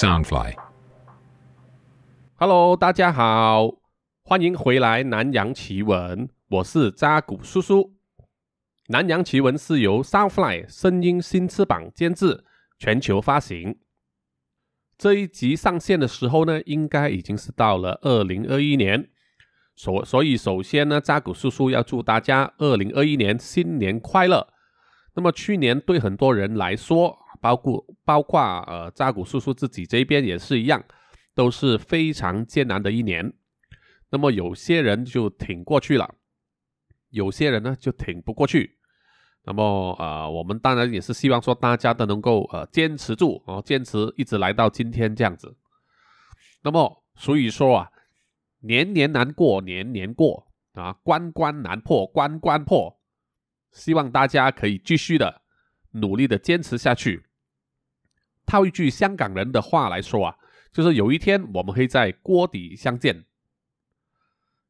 Soundfly，Hello，大家好，欢迎回来南洋奇闻，我是扎古叔叔。南洋奇闻是由 Soundfly 声音新翅膀监制，全球发行。这一集上线的时候呢，应该已经是到了二零二一年。所所以，首先呢，扎古叔叔要祝大家二零二一年新年快乐。那么去年对很多人来说，包括包括呃扎古叔叔自己这边也是一样，都是非常艰难的一年。那么有些人就挺过去了，有些人呢就挺不过去。那么，呃，我们当然也是希望说大家都能够呃坚持住哦，坚持一直来到今天这样子。那么，所以说啊，年年难过年年过啊，关关难破关关破。希望大家可以继续的努力的坚持下去。套一句香港人的话来说啊，就是有一天我们会在锅底相见。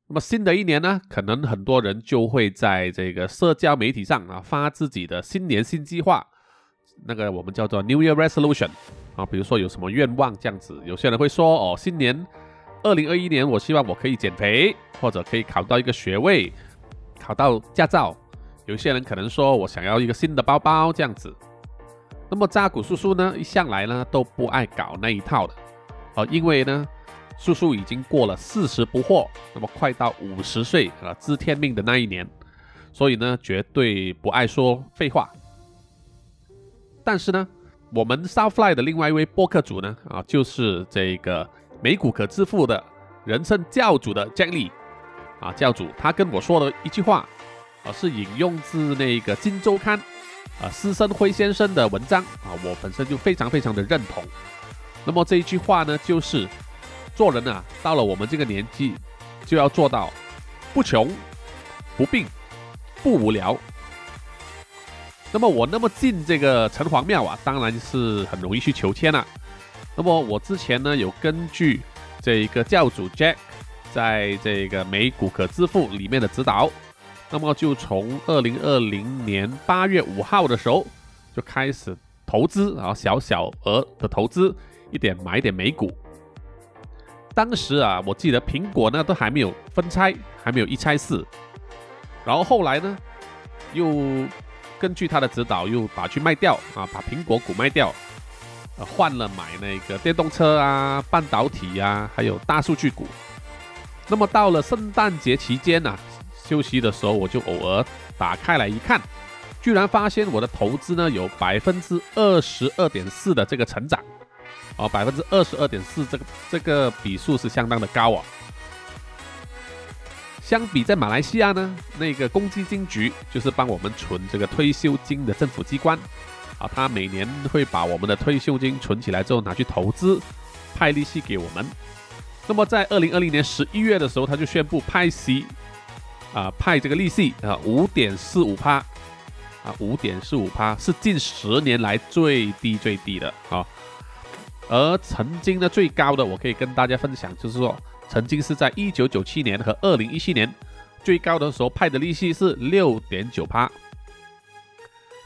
那么新的一年呢，可能很多人就会在这个社交媒体上啊发自己的新年新计划，那个我们叫做 New Year Resolution 啊，比如说有什么愿望这样子。有些人会说哦，新年二零二一年，我希望我可以减肥，或者可以考到一个学位，考到驾照。有些人可能说我想要一个新的包包这样子。那么扎古叔叔呢，一向来呢都不爱搞那一套的，哦，因为呢。叔叔已经过了四十不惑，那么快到五十岁啊，知天命的那一年，所以呢，绝对不爱说废话。但是呢，我们 Southfly 的另外一位播客主呢，啊，就是这个美股可致富的人称教主的 Jack Lee 啊，教主他跟我说的一句话，啊，是引用自那个《金周刊》啊，施生辉先生的文章啊，我本身就非常非常的认同。那么这一句话呢，就是。做人啊，到了我们这个年纪，就要做到不穷、不病、不无聊。那么我那么近这个城隍庙啊，当然是很容易去求签了。那么我之前呢，有根据这一个教主 Jack 在这个美股可支付里面的指导，那么就从二零二零年八月五号的时候就开始投资，然后小小额的投资一点买一点美股。当时啊，我记得苹果呢都还没有分拆，还没有一拆四。然后后来呢，又根据他的指导，又把去卖掉啊，把苹果股卖掉，呃，换了买那个电动车啊、半导体呀，还有大数据股。那么到了圣诞节期间呢，休息的时候，我就偶尔打开来一看，居然发现我的投资呢有百分之二十二点四的这个成长。哦，百分之二十二点四，这个这个比数是相当的高啊。相比在马来西亚呢，那个公积金局就是帮我们存这个退休金的政府机关啊，他每年会把我们的退休金存起来之后拿去投资，派利息给我们。那么在二零二零年十一月的时候，他就宣布派息啊，派这个利息啊，五点四五趴啊，五点四五趴是近十年来最低最低的啊。而曾经呢，最高的我可以跟大家分享，就是说，曾经是在一九九七年和二零一七年最高的时候派的利息是六点九趴。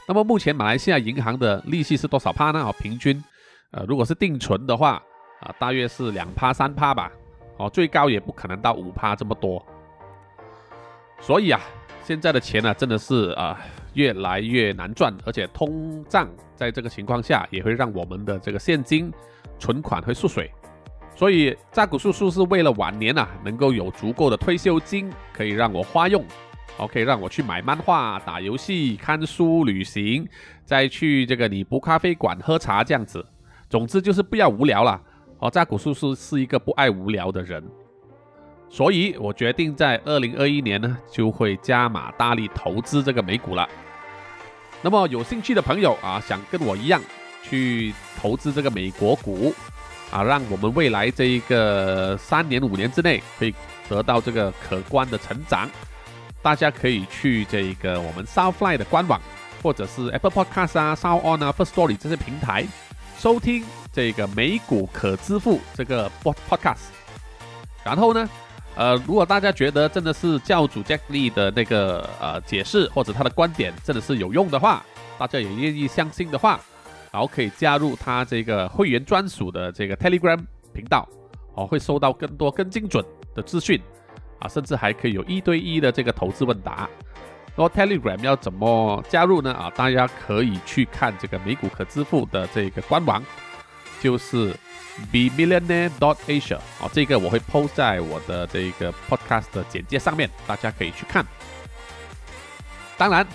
那么目前马来西亚银行的利息是多少趴呢？哦，平均，呃，如果是定存的话，啊，大约是两趴三趴吧。哦，最高也不可能到五趴这么多。所以啊，现在的钱呢，真的是啊。越来越难赚，而且通胀在这个情况下也会让我们的这个现金存款会缩水，所以扎古叔叔是为了晚年啊能够有足够的退休金可以让我花用，OK 让我去买漫画、打游戏、看书、旅行，再去这个你不咖啡馆喝茶这样子，总之就是不要无聊了。哦，扎古叔叔是一个不爱无聊的人。所以我决定在二零二一年呢，就会加码大力投资这个美股了。那么有兴趣的朋友啊，想跟我一样去投资这个美国股啊，让我们未来这一个三年五年之内可以得到这个可观的成长，大家可以去这个我们 Southfly 的官网，或者是 Apple Podcast 啊、Sound On 啊、First Story 这些平台收听这个美股可支付这个 Podcast，然后呢。呃，如果大家觉得真的是教主 Jack Lee 的那个呃解释或者他的观点真的是有用的话，大家也愿意相信的话，然后可以加入他这个会员专属的这个 Telegram 频道，哦，会收到更多更精准的资讯啊，甚至还可以有一对一的这个投资问答。那么 Telegram 要怎么加入呢？啊，大家可以去看这个美股可支付的这个官网，就是 Be Millionaire dot Asia 啊，这个我会 post 在我的这个 podcast 的简介上面，大家可以去看。当然。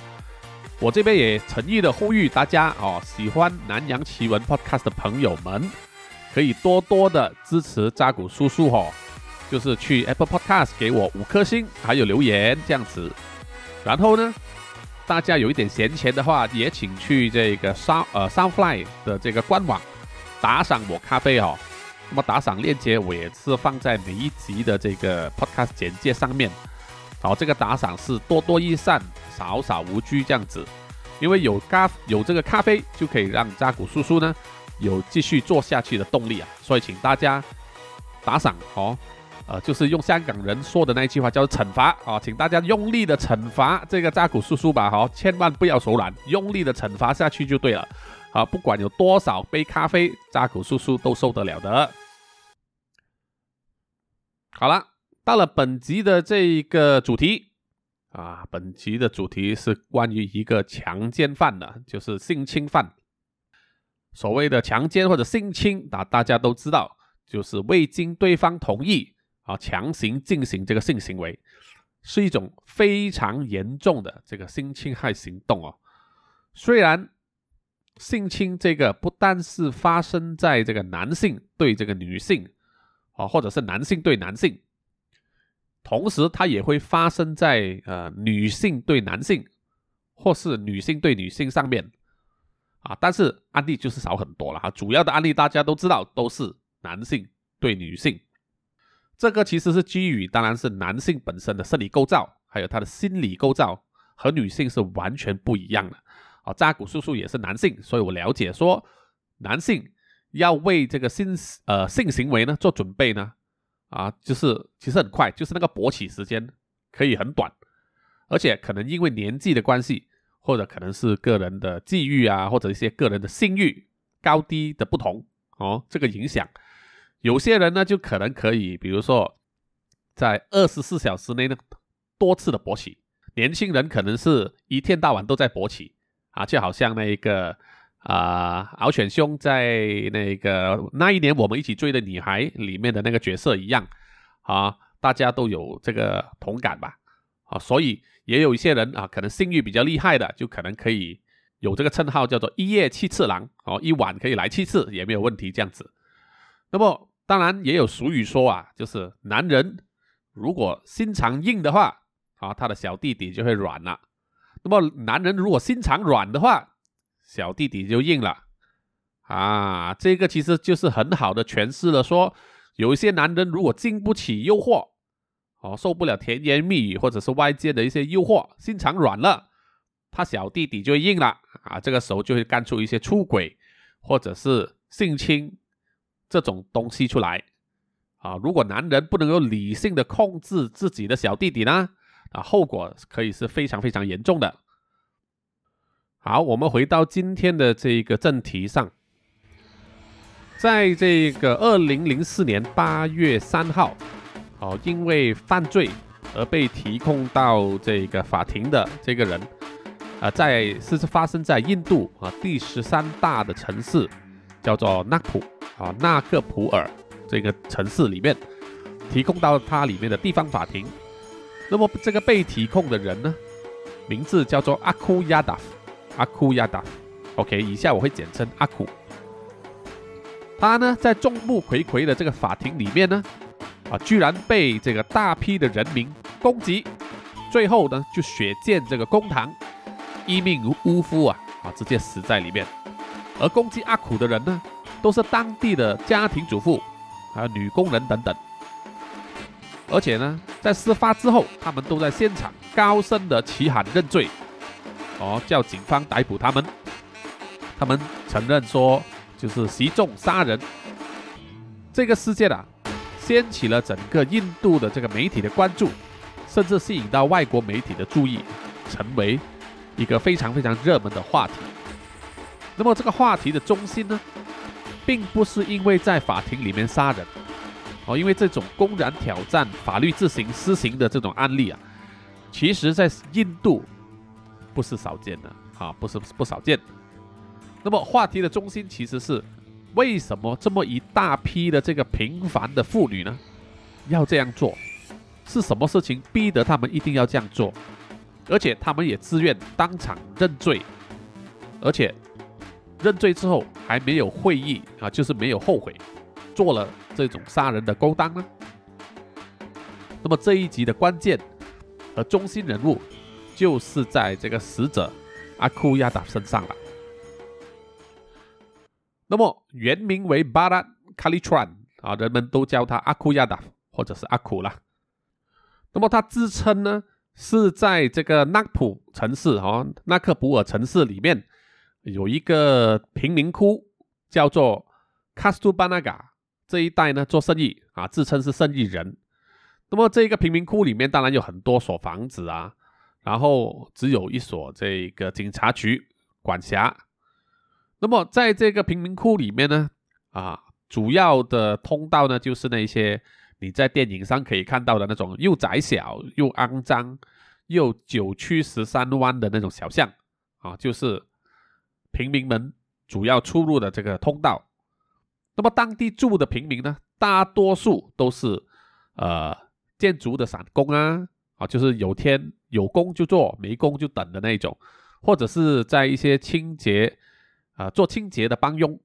我这边也诚意的呼吁大家哦，喜欢南洋奇闻 Podcast 的朋友们，可以多多的支持扎古叔叔哦，就是去 Apple Podcast 给我五颗星，还有留言这样子。然后呢，大家有一点闲钱的话，也请去这个 Sound 呃 Soundfly 的这个官网打赏我咖啡哦。那么打赏链接我也是放在每一集的这个 Podcast 简介上面。好，这个打赏是多多益善。少少无拘这样子，因为有咖有这个咖啡，就可以让扎古叔叔呢有继续做下去的动力啊。所以请大家打赏哦，呃，就是用香港人说的那一句话叫做惩罚啊，请大家用力的惩罚这个扎古叔叔吧，好，千万不要手软，用力的惩罚下去就对了啊。不管有多少杯咖啡，扎古叔叔都受得了的。好了，到了本集的这一个主题。啊，本集的主题是关于一个强奸犯的，就是性侵犯。所谓的强奸或者性侵，啊，大家都知道，就是未经对方同意啊，强行进行这个性行为，是一种非常严重的这个性侵害行动哦。虽然性侵这个不单是发生在这个男性对这个女性，啊，或者是男性对男性。同时，它也会发生在呃女性对男性，或是女性对女性上面啊，但是案例就是少很多了哈。主要的案例大家都知道，都是男性对女性。这个其实是基于，当然是男性本身的生理构造，还有他的心理构造和女性是完全不一样的。扎古叔叔也是男性，所以我了解说，男性要为这个性呃性行为呢做准备呢。啊，就是其实很快，就是那个勃起时间可以很短，而且可能因为年纪的关系，或者可能是个人的际遇啊，或者一些个人的性欲高低的不同哦，这个影响，有些人呢就可能可以，比如说在二十四小时内呢多次的勃起，年轻人可能是一天到晚都在勃起啊，就好像那一个。啊，敖犬兄在那个那一年我们一起追的女孩里面的那个角色一样，啊，大家都有这个同感吧？啊，所以也有一些人啊，可能性欲比较厉害的，就可能可以有这个称号叫做一夜七次郎，哦，一晚可以来七次也没有问题这样子。那么当然也有俗语说啊，就是男人如果心肠硬的话，啊，他的小弟弟就会软了。那么男人如果心肠软的话，小弟弟就硬了啊！这个其实就是很好的诠释了，说有一些男人如果经不起诱惑，哦，受不了甜言蜜语或者是外界的一些诱惑，心肠软了，他小弟弟就硬了啊！这个时候就会干出一些出轨或者是性侵这种东西出来啊！如果男人不能够理性的控制自己的小弟弟呢，啊，后果可以是非常非常严重的。好，我们回到今天的这个正题上，在这个二零零四年八月三号，哦，因为犯罪而被提控到这个法庭的这个人，啊，在是发生在印度啊第十三大的城市，叫做纳普啊纳克普尔这个城市里面，提控到它里面的地方法庭。那么这个被提控的人呢，名字叫做阿库亚达夫。阿库亚达，OK，以下我会简称阿库。他呢，在众目睽睽的这个法庭里面呢，啊，居然被这个大批的人民攻击，最后呢，就血溅这个公堂，一命呜呼啊，啊，直接死在里面。而攻击阿苦的人呢，都是当地的家庭主妇，还有女工人等等。而且呢，在事发之后，他们都在现场高声的齐喊认罪。哦，叫警方逮捕他们。他们承认说，就是袭众杀人。这个事件啊，掀起了整个印度的这个媒体的关注，甚至吸引到外国媒体的注意，成为一个非常非常热门的话题。那么这个话题的中心呢，并不是因为在法庭里面杀人，哦，因为这种公然挑战法律自行施行的这种案例啊，其实在印度不是少见的啊，不是不少见。那么话题的中心其实是为什么这么一大批的这个平凡的妇女呢，要这样做？是什么事情逼得他们一定要这样做？而且他们也自愿当场认罪，而且认罪之后还没有会议啊，就是没有后悔，做了这种杀人的勾当呢？那么这一集的关键和中心人物就是在这个死者阿库亚达身上了。那么原名为巴拉卡利川啊，人们都叫他阿库亚达或者是阿库啦。那么他自称呢，是在这个纳普城市哈纳克普尔城市里面有一个贫民窟，叫做卡斯图巴纳嘎这一带呢做生意啊，自称是生意人。那么这个贫民窟里面当然有很多所房子啊，然后只有一所这个警察局管辖。那么在这个贫民窟里面呢，啊，主要的通道呢就是那些。你在电影上可以看到的那种又窄小又肮脏又九曲十三弯的那种小巷啊，就是平民们主要出入的这个通道。那么当地住的平民呢，大多数都是呃建筑的散工啊，啊，就是有天有工就做，没工就等的那种，或者是在一些清洁啊做清洁的帮佣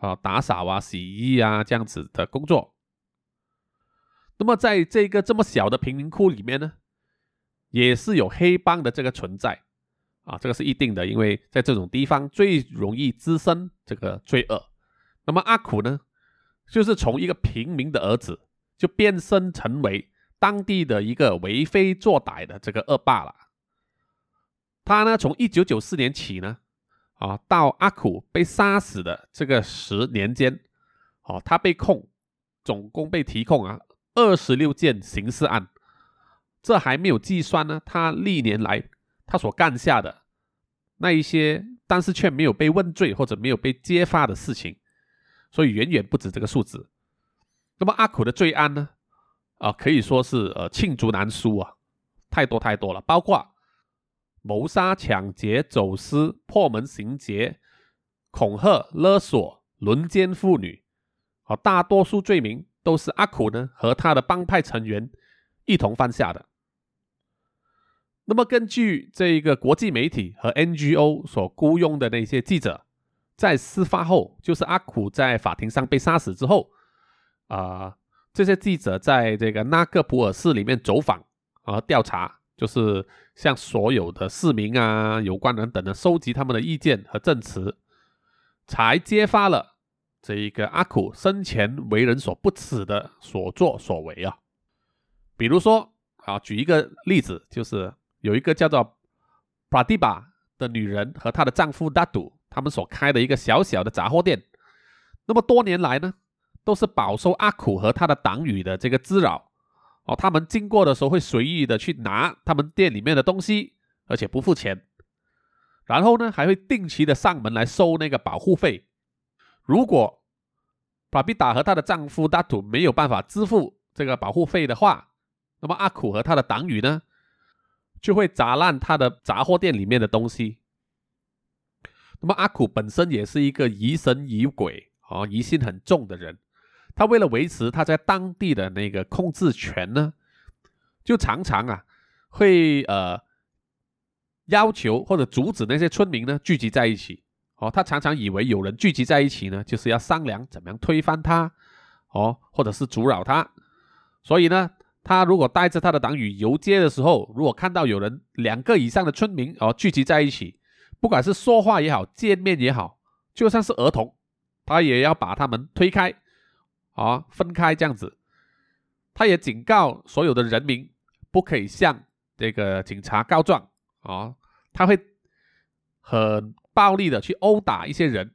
啊，打扫啊、洗衣啊这样子的工作。那么，在这个这么小的贫民窟里面呢，也是有黑帮的这个存在啊，这个是一定的，因为在这种地方最容易滋生这个罪恶。那么阿苦呢，就是从一个平民的儿子，就变身成为当地的一个为非作歹的这个恶霸了。他呢，从一九九四年起呢，啊，到阿苦被杀死的这个十年间，哦，他被控，总共被提控啊。二十六件刑事案，这还没有计算呢。他历年来他所干下的那一些，但是却没有被问罪或者没有被揭发的事情，所以远远不止这个数字。那么阿苦的罪案呢？啊，可以说是呃罄竹难书啊，太多太多了，包括谋杀、抢劫、走私、破门行劫、恐吓、勒索、轮奸妇女，啊，大多数罪名。都是阿苦呢和他的帮派成员一同犯下的。那么，根据这一个国际媒体和 NGO 所雇佣的那些记者，在事发后，就是阿苦在法庭上被杀死之后，啊，这些记者在这个纳克普尔市里面走访和调查，就是向所有的市民啊、有关人等的收集他们的意见和证词，才揭发了。这一个阿苦生前为人所不齿的所作所为啊，比如说啊，举一个例子，就是有一个叫做 Pratiba 的女人和她的丈夫 Dadu，他们所开的一个小小的杂货店，那么多年来呢，都是饱受阿苦和他的党羽的这个滋扰哦。他们经过的时候会随意的去拿他们店里面的东西，而且不付钱，然后呢，还会定期的上门来收那个保护费。如果巴比达和她的丈夫达土没有办法支付这个保护费的话，那么阿苦和他的党羽呢，就会砸烂他的杂货店里面的东西。那么阿苦本身也是一个疑神疑鬼啊，疑心很重的人。他为了维持他在当地的那个控制权呢，就常常啊会呃要求或者阻止那些村民呢聚集在一起。哦，他常常以为有人聚集在一起呢，就是要商量怎么样推翻他，哦，或者是阻扰他。所以呢，他如果带着他的党羽游街的时候，如果看到有人两个以上的村民哦聚集在一起，不管是说话也好，见面也好，就算是儿童，他也要把他们推开，啊，分开这样子。他也警告所有的人民，不可以向这个警察告状，啊，他会很。暴力的去殴打一些人，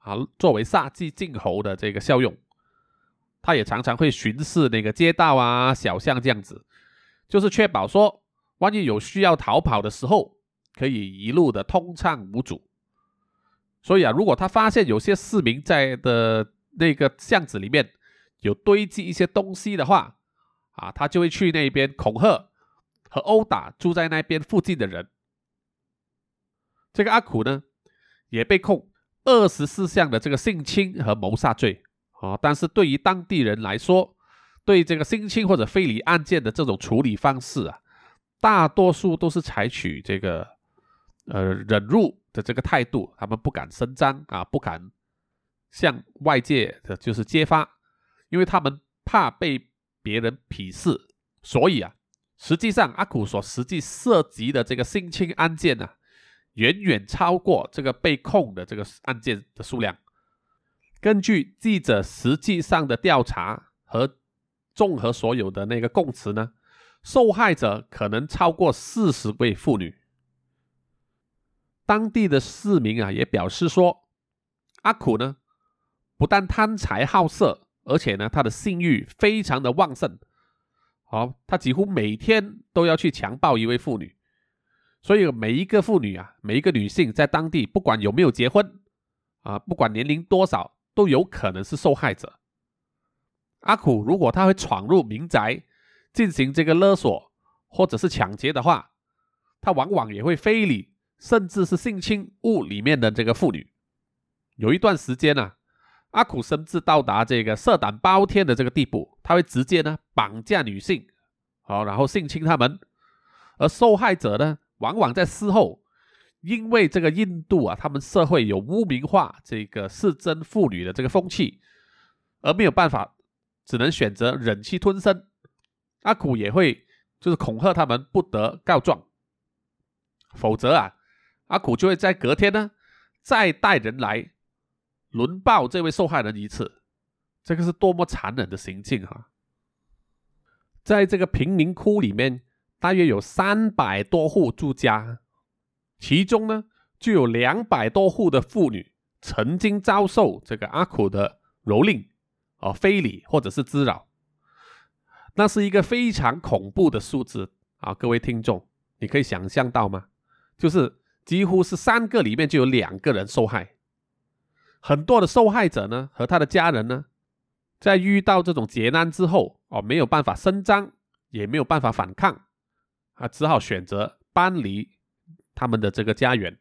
啊，作为杀鸡儆猴的这个效用，他也常常会巡视那个街道啊、小巷这样子，就是确保说，万一有需要逃跑的时候，可以一路的通畅无阻。所以啊，如果他发现有些市民在的那个巷子里面有堆积一些东西的话，啊，他就会去那边恐吓和殴打住在那边附近的人。这个阿苦呢，也被控二十四项的这个性侵和谋杀罪啊。但是对于当地人来说，对这个性侵或者非礼案件的这种处理方式啊，大多数都是采取这个呃忍辱的这个态度，他们不敢声张啊，不敢向外界的就是揭发，因为他们怕被别人鄙视。所以啊，实际上阿苦所实际涉及的这个性侵案件呢。远远超过这个被控的这个案件的数量。根据记者实际上的调查和综合所有的那个供词呢，受害者可能超过四十位妇女。当地的市民啊也表示说，阿苦呢不但贪财好色，而且呢他的性欲非常的旺盛。好，他几乎每天都要去强暴一位妇女。所以每一个妇女啊，每一个女性在当地，不管有没有结婚啊，不管年龄多少，都有可能是受害者。阿苦如果他会闯入民宅进行这个勒索或者是抢劫的话，他往往也会非礼甚至是性侵物里面的这个妇女。有一段时间呢，阿苦甚至到达这个色胆包天的这个地步，他会直接呢绑架女性，好，然后性侵他们，而受害者呢。往往在事后，因为这个印度啊，他们社会有污名化这个是真妇女的这个风气，而没有办法，只能选择忍气吞声。阿苦也会就是恐吓他们不得告状，否则啊，阿苦就会在隔天呢再带人来轮暴这位受害人一次。这个是多么残忍的行径哈！在这个贫民窟里面。大约有三百多户住家，其中呢就有两百多户的妇女曾经遭受这个阿苦的蹂躏、哦非礼或者是滋扰。那是一个非常恐怖的数字啊！各位听众，你可以想象到吗？就是几乎是三个里面就有两个人受害。很多的受害者呢和他的家人呢，在遇到这种劫难之后哦，没有办法伸张，也没有办法反抗。啊，只好选择搬离他们的这个家园。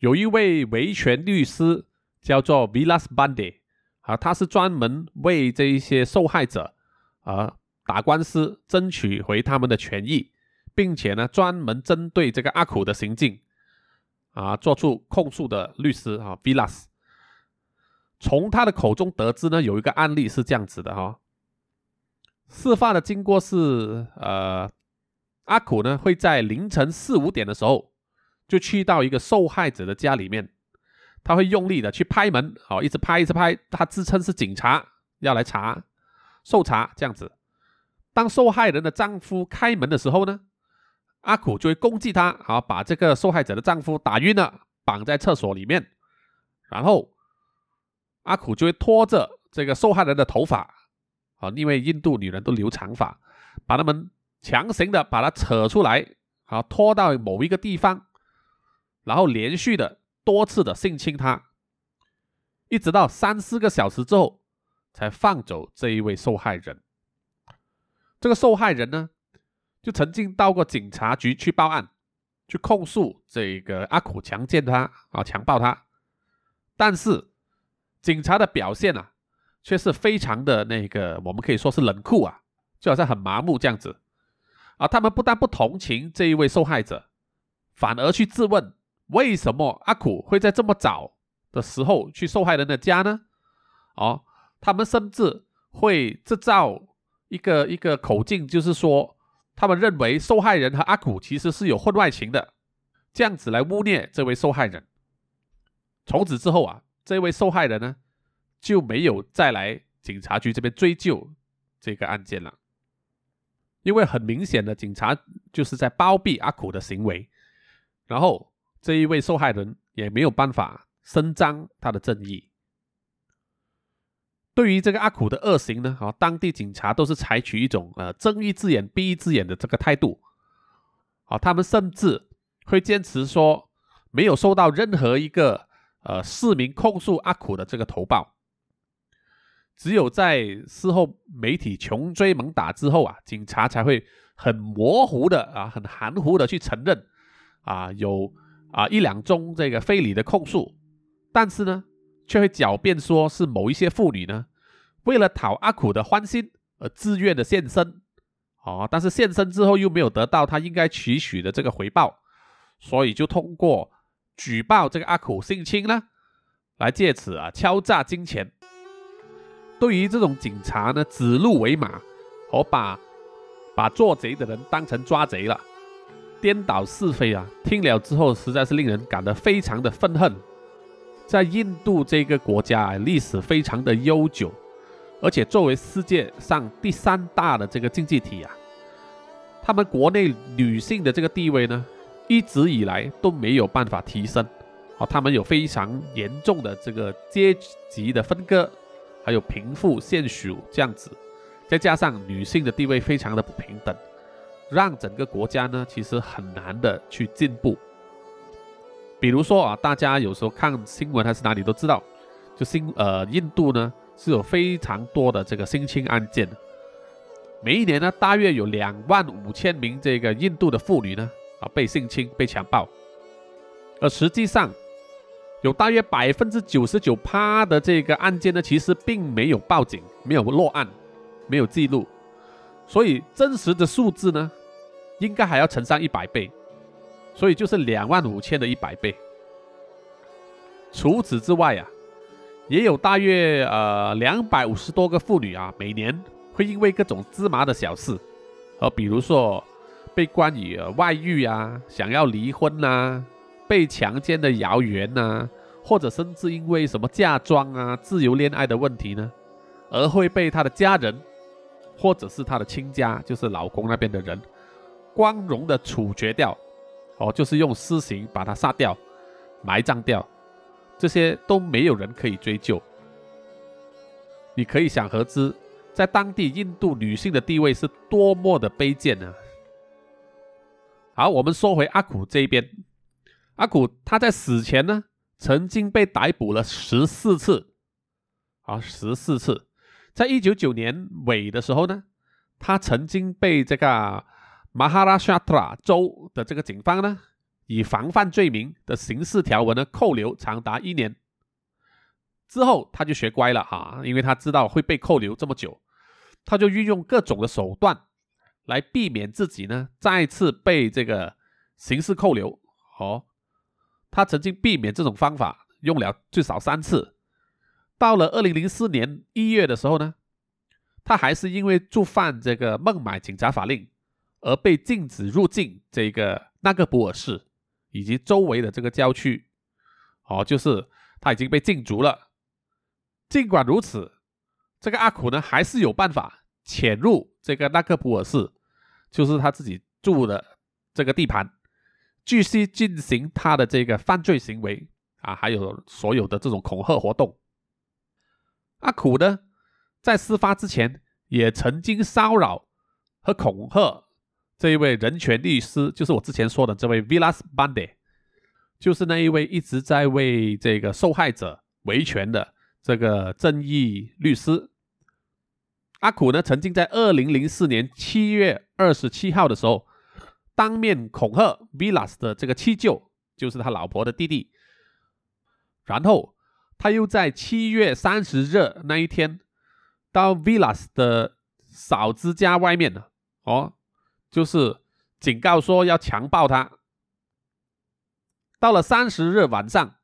有一位维权律师叫做 Vilas Bande，啊，他是专门为这一些受害者啊打官司，争取回他们的权益，并且呢，专门针对这个阿苦的行径啊做出控诉的律师啊，Vilas。从他的口中得知呢，有一个案例是这样子的哈。事发的经过是，呃，阿苦呢会在凌晨四五点的时候，就去到一个受害者的家里面，他会用力的去拍门，好，一直拍，一直拍，他自称是警察，要来查，受查这样子。当受害人的丈夫开门的时候呢，阿苦就会攻击他，好，把这个受害者的丈夫打晕了，绑在厕所里面，然后阿苦就会拖着这个受害人的头发。啊，因为印度女人都留长发，把他们强行的把他扯出来，啊，拖到某一个地方，然后连续的多次的性侵他，一直到三四个小时之后，才放走这一位受害人。这个受害人呢，就曾经到过警察局去报案，去控诉这个阿苦强奸他啊，强暴他，但是警察的表现啊。却是非常的那个，我们可以说是冷酷啊，就好像很麻木这样子啊。他们不但不同情这一位受害者，反而去质问为什么阿苦会在这么早的时候去受害人的家呢？哦，他们甚至会制造一个一个口径，就是说他们认为受害人和阿苦其实是有婚外情的，这样子来污蔑这位受害人。从此之后啊，这位受害人呢？就没有再来警察局这边追究这个案件了，因为很明显的，警察就是在包庇阿苦的行为，然后这一位受害人也没有办法伸张他的正义。对于这个阿苦的恶行呢，啊，当地警察都是采取一种呃睁一只眼闭一只眼的这个态度，啊，他们甚至会坚持说没有收到任何一个呃市民控诉阿苦的这个投报。只有在事后媒体穷追猛打之后啊，警察才会很模糊的啊，很含糊的去承认啊有啊一两宗这个非礼的控诉，但是呢，却会狡辩说是某一些妇女呢，为了讨阿苦的欢心而自愿的献身，哦，但是献身之后又没有得到他应该取许的这个回报，所以就通过举报这个阿苦性侵呢，来借此啊敲诈金钱。对于这种警察呢，指鹿为马，和把把做贼的人当成抓贼了，颠倒是非啊！听了之后，实在是令人感到非常的愤恨。在印度这个国家，历史非常的悠久，而且作为世界上第三大的这个经济体啊，他们国内女性的这个地位呢，一直以来都没有办法提升。好，他们有非常严重的这个阶级的分割。还有贫富悬殊这样子，再加上女性的地位非常的不平等，让整个国家呢其实很难的去进步。比如说啊，大家有时候看新闻还是哪里都知道，就新呃印度呢是有非常多的这个性侵案件，每一年呢大约有两万五千名这个印度的妇女呢啊被性侵被强暴，而实际上。有大约百分之九十九趴的这个案件呢，其实并没有报警，没有落案，没有记录，所以真实的数字呢，应该还要乘上一百倍，所以就是两万五千的一百倍。除此之外啊，也有大约呃两百五十多个妇女啊，每年会因为各种芝麻的小事，呃，比如说被关于外遇啊，想要离婚呐。被强奸的谣言呐，或者甚至因为什么嫁妆啊、自由恋爱的问题呢，而会被他的家人，或者是他的亲家，就是老公那边的人，光荣的处决掉，哦，就是用私刑把他杀掉、埋葬掉，这些都没有人可以追究。你可以想而知，在当地印度女性的地位是多么的卑贱呢？好，我们说回阿苦这一边。阿古他在死前呢，曾经被逮捕了十四次，啊，十四次。在一九九年尾的时候呢，他曾经被这个马哈拉沙特拉州的这个警方呢，以防范罪名的刑事条文呢扣留长达一年。之后他就学乖了哈，因为他知道会被扣留这么久，他就运用各种的手段来避免自己呢再次被这个刑事扣留。哦。他曾经避免这种方法用了最少三次。到了二零零四年一月的时候呢，他还是因为触犯这个孟买警察法令而被禁止入境这个纳格普尔市以及周围的这个郊区。哦，就是他已经被禁足了。尽管如此，这个阿苦呢还是有办法潜入这个纳克普尔市，就是他自己住的这个地盘。继续进行他的这个犯罪行为啊，还有所有的这种恐吓活动。阿苦呢，在事发之前也曾经骚扰和恐吓这一位人权律师，就是我之前说的这位 Villas Bande，就是那一位一直在为这个受害者维权的这个正义律师。阿苦呢，曾经在二零零四年七月二十七号的时候。当面恐吓 Villas 的这个七舅，就是他老婆的弟弟。然后他又在七月三十日那一天，到 Villas 的嫂子家外面呢，哦，就是警告说要强暴他。到了三十日晚上，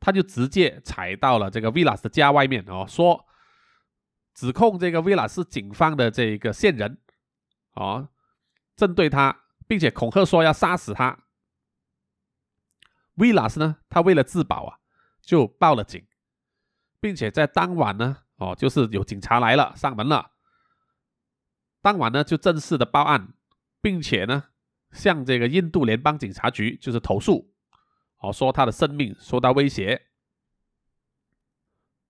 他就直接踩到了这个 Villas 的家外面哦，说指控这个 V 老师警方的这个线人，哦，针对他。并且恐吓说要杀死他。维拉斯呢，他为了自保啊，就报了警，并且在当晚呢，哦，就是有警察来了，上门了。当晚呢，就正式的报案，并且呢，向这个印度联邦警察局就是投诉，哦，说他的生命受到威胁。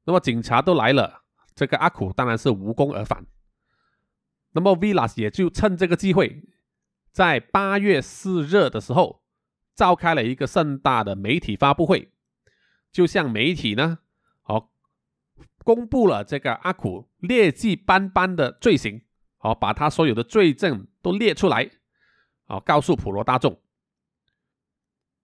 那么警察都来了，这个阿苦当然是无功而返。那么 Vilas 也就趁这个机会。在八月四日的时候，召开了一个盛大的媒体发布会，就向媒体呢，哦，公布了这个阿苦劣迹斑斑的罪行，哦，把他所有的罪证都列出来，哦，告诉普罗大众。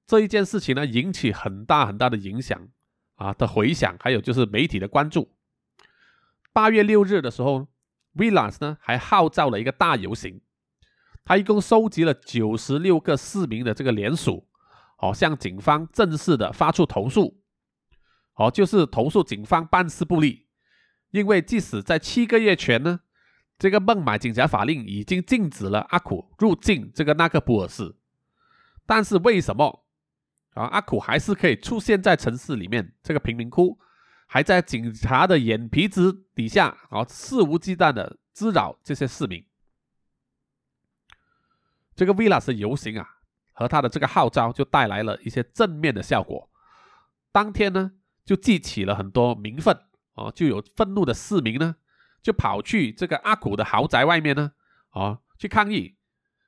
这一件事情呢，引起很大很大的影响啊的回响，还有就是媒体的关注。八月六日的时候，Villas 呢还号召了一个大游行。他一共收集了九十六个市民的这个联署，哦，向警方正式的发出投诉，哦，就是投诉警方办事不力。因为即使在七个月前呢，这个孟买警察法令已经禁止了阿苦入境这个纳克布尔市，但是为什么啊阿苦还是可以出现在城市里面这个贫民窟，还在警察的眼皮子底下啊肆无忌惮的滋扰这些市民？这个 Villas 游行啊，和他的这个号召就带来了一些正面的效果。当天呢，就激起了很多民愤啊，就有愤怒的市民呢，就跑去这个阿古的豪宅外面呢，啊，去抗议，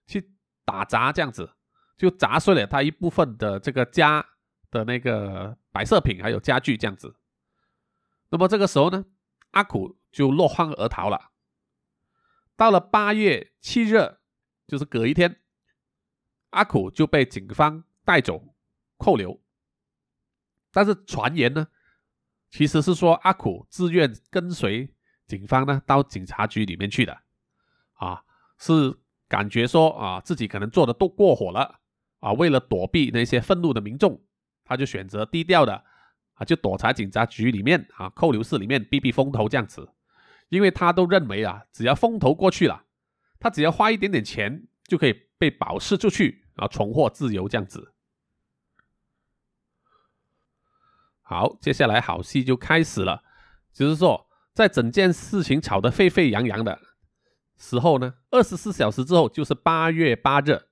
去打砸这样子，就砸碎了他一部分的这个家的那个摆设品，还有家具这样子。那么这个时候呢，阿古就落荒而逃了。到了八月七日。就是隔一天，阿苦就被警方带走扣留。但是传言呢，其实是说阿苦自愿跟随警方呢到警察局里面去的，啊，是感觉说啊自己可能做的都过火了，啊，为了躲避那些愤怒的民众，他就选择低调的啊，就躲在警察局里面啊扣留室里面避避风头这样子，因为他都认为啊，只要风头过去了。他只要花一点点钱就可以被保释出去，然后重获自由这样子。好，接下来好戏就开始了，就是说，在整件事情吵得沸沸扬扬的时候呢，二十四小时之后，就是八月八日，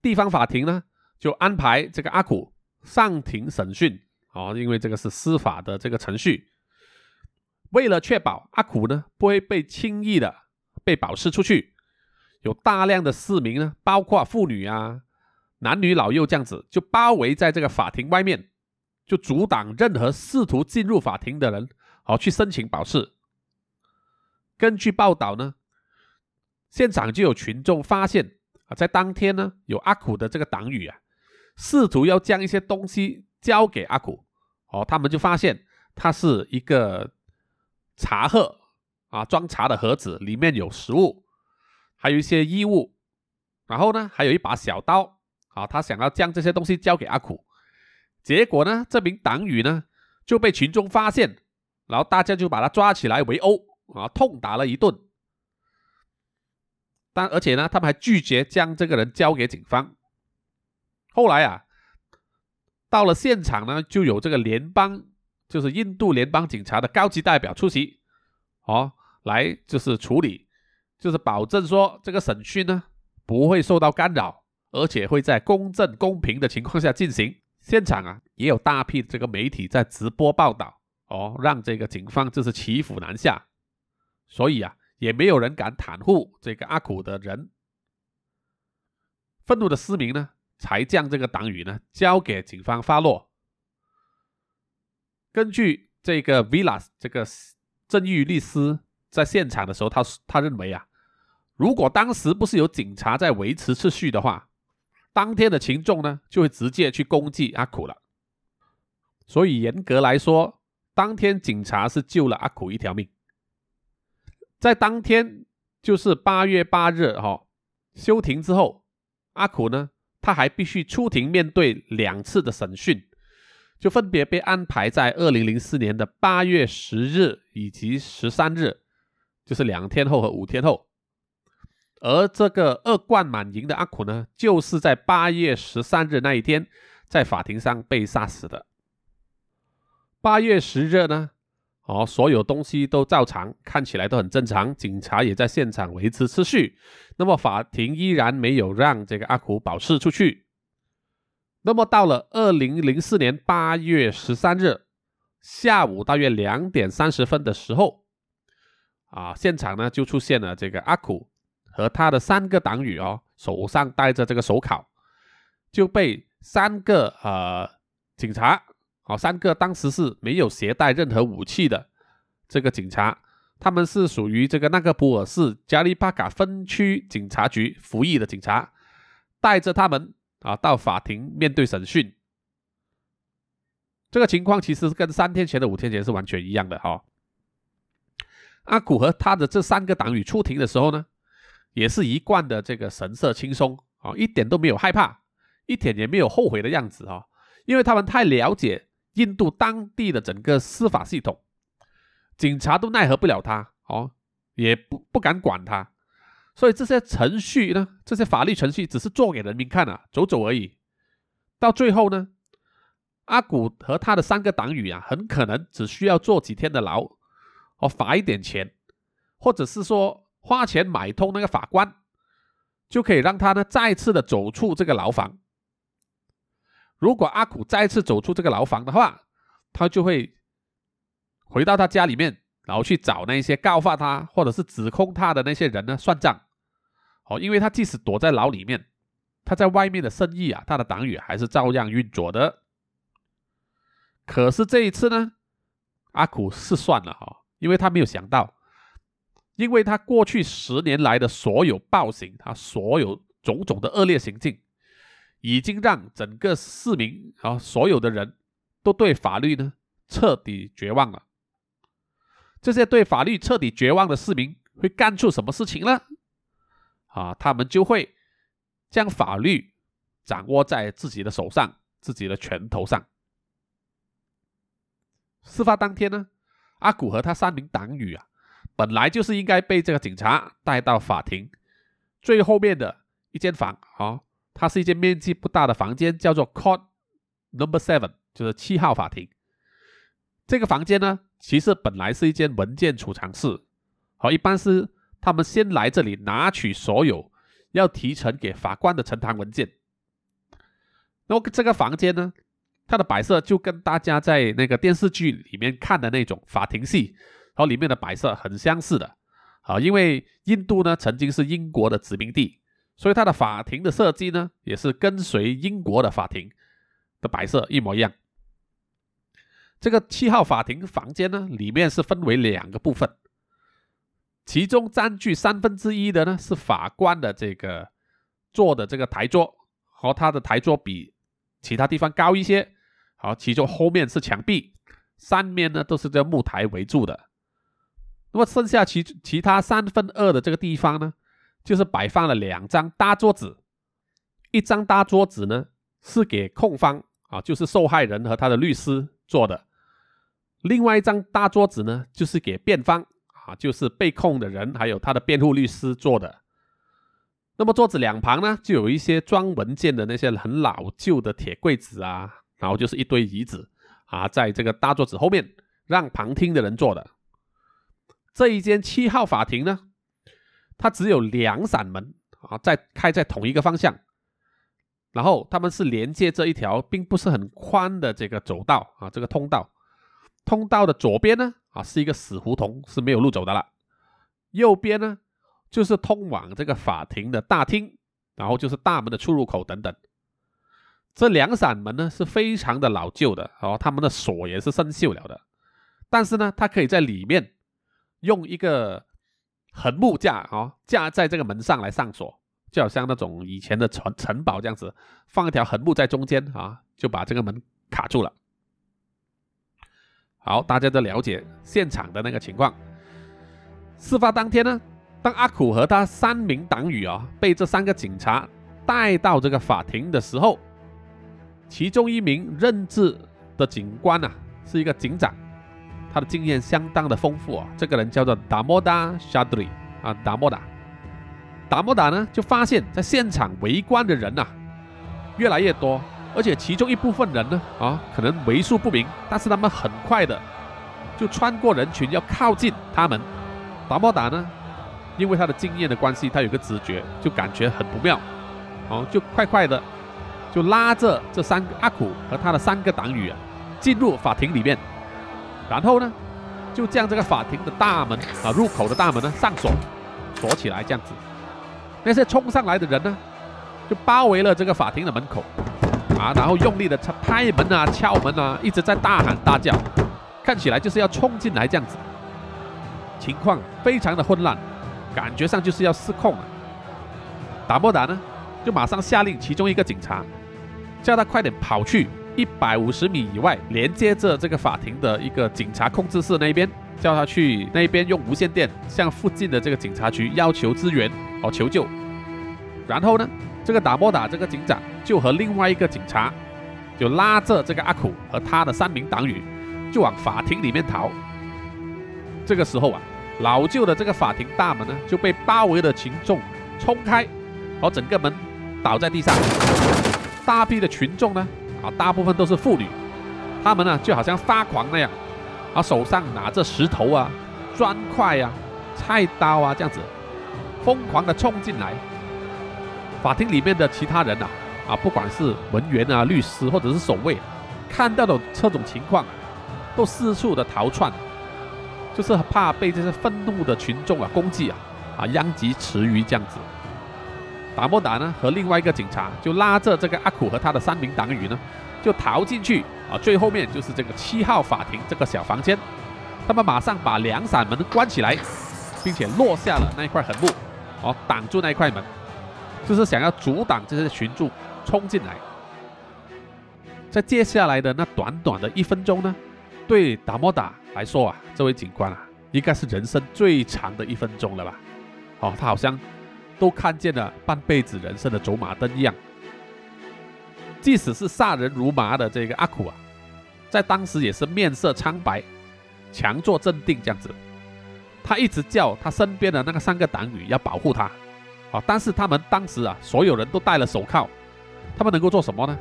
地方法庭呢就安排这个阿苦上庭审讯，哦，因为这个是司法的这个程序，为了确保阿苦呢不会被轻易的被保释出去。有大量的市民呢，包括妇女啊、男女老幼这样子，就包围在这个法庭外面，就阻挡任何试图进入法庭的人，好去申请保释。根据报道呢，现场就有群众发现啊，在当天呢，有阿苦的这个党羽啊，试图要将一些东西交给阿苦，哦，他们就发现它是一个茶盒啊，装茶的盒子，里面有食物。还有一些衣物，然后呢，还有一把小刀，啊，他想要将这些东西交给阿苦，结果呢，这名党羽呢就被群众发现，然后大家就把他抓起来围殴，啊，痛打了一顿，但而且呢，他们还拒绝将这个人交给警方。后来啊，到了现场呢，就有这个联邦，就是印度联邦警察的高级代表出席，哦，来就是处理。就是保证说，这个审讯呢不会受到干扰，而且会在公正公平的情况下进行。现场啊也有大批这个媒体在直播报道哦，让这个警方就是骑虎难下，所以啊也没有人敢袒护这个阿苦的人。愤怒的市民呢才将这个党羽呢交给警方发落。根据这个 Villas 这个正义律师。在现场的时候，他他认为啊，如果当时不是有警察在维持秩序的话，当天的群众呢就会直接去攻击阿苦了。所以严格来说，当天警察是救了阿苦一条命。在当天，就是八月八日哈休庭之后，阿苦呢他还必须出庭面对两次的审讯，就分别被安排在二零零四年的八月十日以及十三日。就是两天后和五天后，而这个恶贯满盈的阿苦呢，就是在八月十三日那一天，在法庭上被杀死的。八月十日呢，哦，所有东西都照常，看起来都很正常，警察也在现场维持秩序。那么法庭依然没有让这个阿苦保释出去。那么到了二零零四年八月十三日下午大约两点三十分的时候。啊，现场呢就出现了这个阿苦和他的三个党羽哦，手上戴着这个手铐，就被三个呃警察，好，三个当时是没有携带任何武器的这个警察，他们是属于这个那个普尔市加利巴卡分区警察局服役的警察，带着他们啊到法庭面对审讯。这个情况其实跟三天前的五天前是完全一样的哈。阿古和他的这三个党羽出庭的时候呢，也是一贯的这个神色轻松啊，一点都没有害怕，一点也没有后悔的样子啊，因为他们太了解印度当地的整个司法系统，警察都奈何不了他哦，也不不敢管他，所以这些程序呢，这些法律程序只是做给人民看啊，走走而已。到最后呢，阿古和他的三个党羽啊，很可能只需要坐几天的牢。哦，罚一点钱，或者是说花钱买通那个法官，就可以让他呢再次的走出这个牢房。如果阿苦再次走出这个牢房的话，他就会回到他家里面，然后去找那些告发他或者是指控他的那些人呢算账。哦，因为他即使躲在牢里面，他在外面的生意啊，他的党羽还是照样运作的。可是这一次呢，阿苦是算了哈。因为他没有想到，因为他过去十年来的所有暴行，他所有种种的恶劣行径，已经让整个市民啊，所有的人都对法律呢彻底绝望了。这些对法律彻底绝望的市民会干出什么事情呢？啊，他们就会将法律掌握在自己的手上，自己的拳头上。事发当天呢？阿古和他三名党羽啊，本来就是应该被这个警察带到法庭最后面的一间房啊，它是一间面积不大的房间，叫做 Court Number Seven，就是七号法庭。这个房间呢，其实本来是一间文件储藏室，好，一般是他们先来这里拿取所有要提呈给法官的呈堂文件。那么这个房间呢？它的摆设就跟大家在那个电视剧里面看的那种法庭戏，然后里面的摆设很相似的，啊，因为印度呢曾经是英国的殖民地，所以它的法庭的设计呢也是跟随英国的法庭的摆设一模一样。这个七号法庭房间呢，里面是分为两个部分，其中占据三分之一的呢是法官的这个坐的这个台桌，和他的台桌比其他地方高一些。好，其中后面是墙壁，三面呢都是这木台围住的。那么剩下其其他三分二的这个地方呢，就是摆放了两张大桌子，一张大桌子呢是给控方啊，就是受害人和他的律师坐的；另外一张大桌子呢，就是给辩方啊，就是被控的人还有他的辩护律师坐的。那么桌子两旁呢，就有一些装文件的那些很老旧的铁柜子啊。然后就是一堆椅子啊，在这个大桌子后面让旁听的人坐的。这一间七号法庭呢，它只有两扇门啊，在开在同一个方向。然后他们是连接这一条并不是很宽的这个走道啊，这个通道。通道的左边呢啊是一个死胡同，是没有路走的了。右边呢就是通往这个法庭的大厅，然后就是大门的出入口等等。这两扇门呢是非常的老旧的，哦，他们的锁也是生锈了的。但是呢，它可以在里面用一个横木架，哦，架在这个门上来上锁，就好像那种以前的城城堡这样子，放一条横木在中间，啊，就把这个门卡住了。好，大家都了解现场的那个情况。事发当天呢，当阿苦和他三名党羽啊被这三个警察带到这个法庭的时候。其中一名任职的警官啊，是一个警长，他的经验相当的丰富啊。这个人叫做达摩达·沙德里啊，达摩达。达摩达呢，就发现，在现场围观的人呐，越来越多，而且其中一部分人呢，啊，可能为数不明，但是他们很快的就穿过人群，要靠近他们。达摩达呢，因为他的经验的关系，他有个直觉，就感觉很不妙，哦，就快快的。就拉着这三个阿苦和他的三个党羽啊，进入法庭里面，然后呢，就将这个法庭的大门啊入口的大门呢上锁，锁起来这样子。那些冲上来的人呢，就包围了这个法庭的门口，啊，然后用力的拍门啊、敲门啊，一直在大喊大叫，看起来就是要冲进来这样子，情况非常的混乱，感觉上就是要失控了。达莫达呢，就马上下令其中一个警察，叫他快点跑去一百五十米以外连接着这个法庭的一个警察控制室那边，叫他去那边用无线电向附近的这个警察局要求支援哦求救。然后呢，这个达摩达这个警长就和另外一个警察，就拉着这个阿苦和他的三名党羽，就往法庭里面逃。这个时候啊，老旧的这个法庭大门呢就被包围的群众冲开。好，整个门倒在地上，大批的群众呢，啊，大部分都是妇女，他们呢就好像发狂那样，啊，手上拿着石头啊、砖块啊、菜刀啊这样子，疯狂的冲进来。法庭里面的其他人呐，啊，不管是文员啊、律师或者是守卫，看到的这种情况，都四处的逃窜，就是怕被这些愤怒的群众啊攻击啊，啊，殃及池鱼这样子。达莫达呢和另外一个警察就拉着这个阿苦和他的三名党羽呢，就逃进去啊，最后面就是这个七号法庭这个小房间，他们马上把两扇门关起来，并且落下了那一块横木，哦，挡住那一块门，就是想要阻挡这些群众冲进来。在接下来的那短短的一分钟呢，对达莫达来说啊，这位警官啊，应该是人生最长的一分钟了吧？哦，他好像。都看见了半辈子人生的走马灯一样。即使是杀人如麻的这个阿苦啊，在当时也是面色苍白，强作镇定这样子。他一直叫他身边的那个三个党羽要保护他，啊，但是他们当时啊，所有人都戴了手铐，他们能够做什么呢？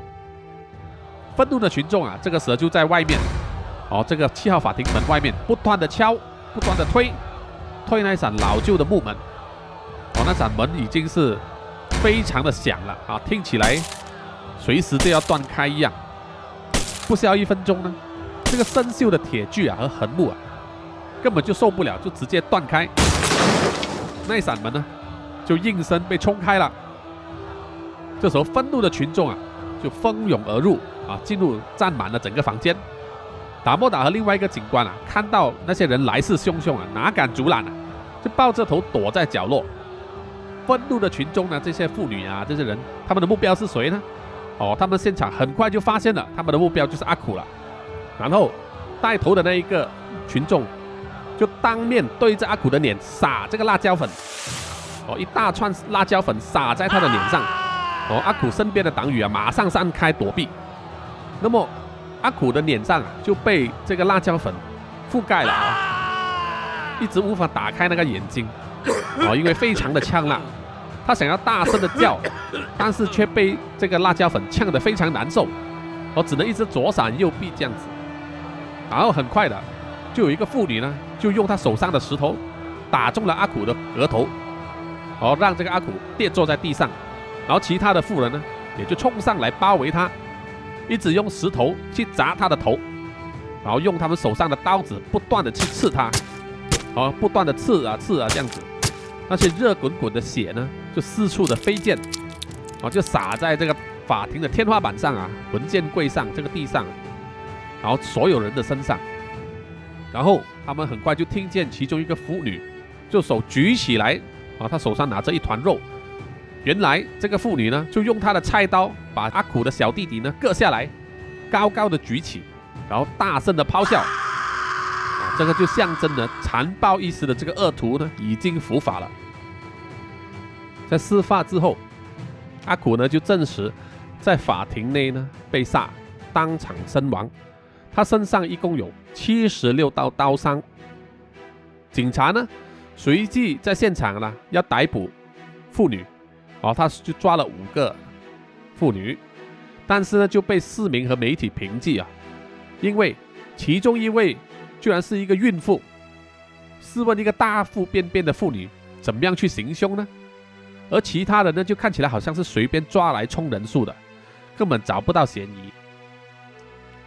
愤怒的群众啊，这个时候就在外面，哦，这个七号法庭门外面不断的敲，不断的推，推那扇老旧的木门。哦，那扇门已经是非常的响了啊，听起来随时都要断开一样。不需要一分钟呢，这个生锈的铁具啊和横木啊，根本就受不了，就直接断开。那扇门呢，就应声被冲开了。这时候，愤怒的群众啊，就蜂拥而入啊，进入占满了整个房间。达莫达和另外一个警官啊，看到那些人来势汹汹啊，哪敢阻拦啊，就抱着头躲在角落。愤怒的群众呢？这些妇女啊，这些人，他们的目标是谁呢？哦，他们现场很快就发现了，他们的目标就是阿苦了。然后带头的那一个群众就当面对着阿苦的脸撒这个辣椒粉，哦，一大串辣椒粉撒在他的脸上。哦，阿苦身边的党羽啊，马上散开躲避。那么阿苦的脸上就被这个辣椒粉覆盖了啊，一直无法打开那个眼睛。哦，因为非常的呛辣，他想要大声的叫，但是却被这个辣椒粉呛得非常难受，我只能一直左闪右避这样子。然后很快的，就有一个妇女呢，就用她手上的石头打中了阿苦的额头，哦，让这个阿苦跌坐在地上。然后其他的妇人呢，也就冲上来包围他，一直用石头去砸他的头，然后用他们手上的刀子不断的去刺他，哦，不断的刺啊刺啊这样子。那些热滚滚的血呢，就四处的飞溅，啊，就洒在这个法庭的天花板上啊，文件柜上，这个地上，然后所有人的身上，然后他们很快就听见其中一个妇女就手举起来，啊，她手上拿着一团肉，原来这个妇女呢，就用她的菜刀把阿苦的小弟弟呢割下来，高高的举起，然后大声的咆哮。这个就象征了残暴一时的这个恶徒呢，已经伏法了。在事发之后，阿苦呢就证实，在法庭内呢被杀，当场身亡。他身上一共有七十六道刀伤。警察呢随即在现场呢要逮捕妇女，哦，他就抓了五个妇女，但是呢就被市民和媒体评记啊，因为其中一位。居然是一个孕妇，试问一个大腹便便的妇女，怎么样去行凶呢？而其他人呢，就看起来好像是随便抓来充人数的，根本找不到嫌疑。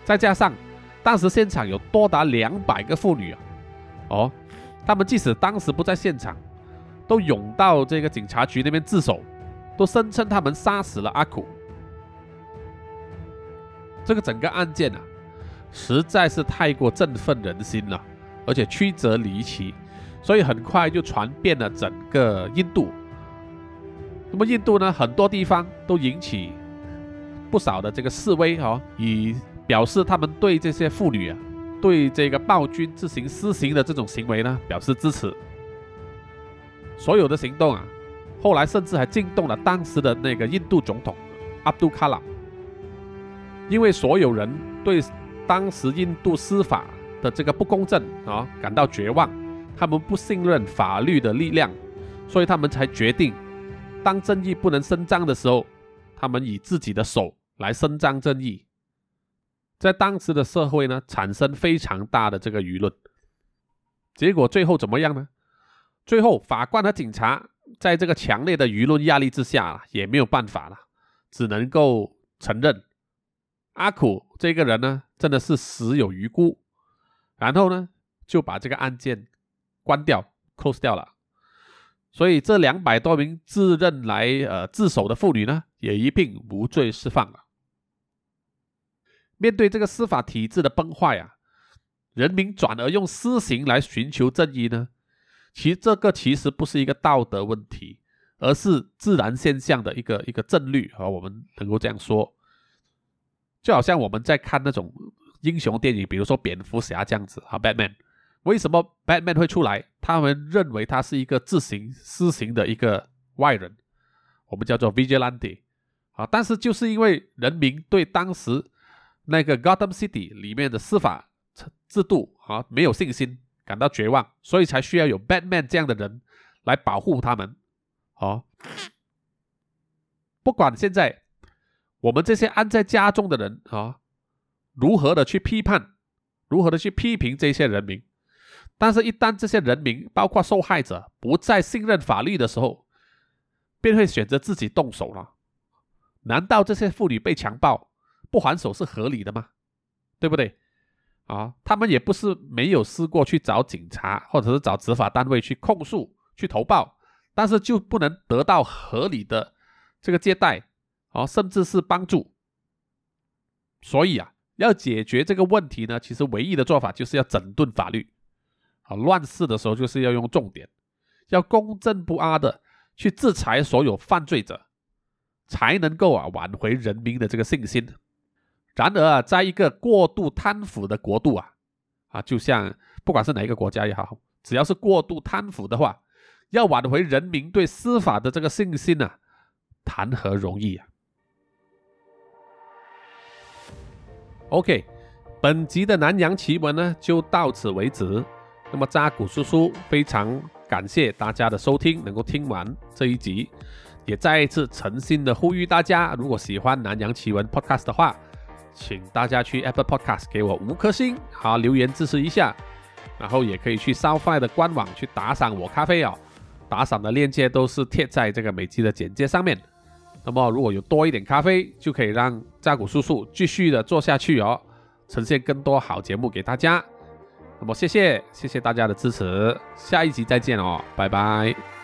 再加上当时现场有多达两百个妇女啊，哦，他们即使当时不在现场，都涌到这个警察局那边自首，都声称他们杀死了阿苦。这个整个案件啊，实在是太过振奋人心了，而且曲折离奇，所以很快就传遍了整个印度。那么印度呢，很多地方都引起不少的这个示威哦，以表示他们对这些妇女啊，对这个暴君自行施行的这种行为呢，表示支持。所有的行动啊，后来甚至还惊动了当时的那个印度总统阿杜卡朗，因为所有人对当时印度司法的这个不公正啊感到绝望，他们不信任法律的力量，所以他们才决定，当正义不能伸张的时候，他们以自己的手来伸张正义，在当时的社会呢，产生非常大的这个舆论，结果最后怎么样呢？最后，法官和警察在这个强烈的舆论压力之下，也没有办法了，只能够承认。阿苦这个人呢，真的是死有余辜。然后呢，就把这个案件关掉，close 掉了。所以这两百多名自认来呃自首的妇女呢，也一并无罪释放了。面对这个司法体制的崩坏啊，人民转而用私刑来寻求正义呢？其实这个其实不是一个道德问题，而是自然现象的一个一个正律啊，我们能够这样说。就好像我们在看那种英雄电影，比如说蝙蝠侠这样子啊，Batman，为什么 Batman 会出来？他们认为他是一个自行施行的一个外人，我们叫做 Vigilante 啊。但是就是因为人民对当时那个 Gotham City 里面的司法制度啊没有信心。感到绝望，所以才需要有 Batman 这样的人来保护他们。哦，不管现在我们这些安在家中的人啊，如何的去批判，如何的去批评这些人民，但是，一旦这些人民，包括受害者，不再信任法律的时候，便会选择自己动手了。难道这些妇女被强暴不还手是合理的吗？对不对？啊，他们也不是没有试过去找警察，或者是找执法单位去控诉、去投报，但是就不能得到合理的这个接待，啊，甚至是帮助。所以啊，要解决这个问题呢，其实唯一的做法就是要整顿法律。啊，乱世的时候就是要用重点，要公正不阿的去制裁所有犯罪者，才能够啊挽回人民的这个信心。然而啊，在一个过度贪腐的国度啊，啊，就像不管是哪一个国家也好，只要是过度贪腐的话，要挽回人民对司法的这个信心呢，谈何容易啊？OK，本集的南洋奇闻呢就到此为止。那么扎古叔叔非常感谢大家的收听，能够听完这一集，也再一次诚心的呼吁大家，如果喜欢南洋奇闻 Podcast 的话。请大家去 Apple Podcast 给我五颗星，好留言支持一下，然后也可以去 Soundfly 的官网去打赏我咖啡哦，打赏的链接都是贴在这个每集的简介上面。那么如果有多一点咖啡，就可以让扎古叔叔继续的做下去哦，呈现更多好节目给大家。那么谢谢谢谢大家的支持，下一集再见哦，拜拜。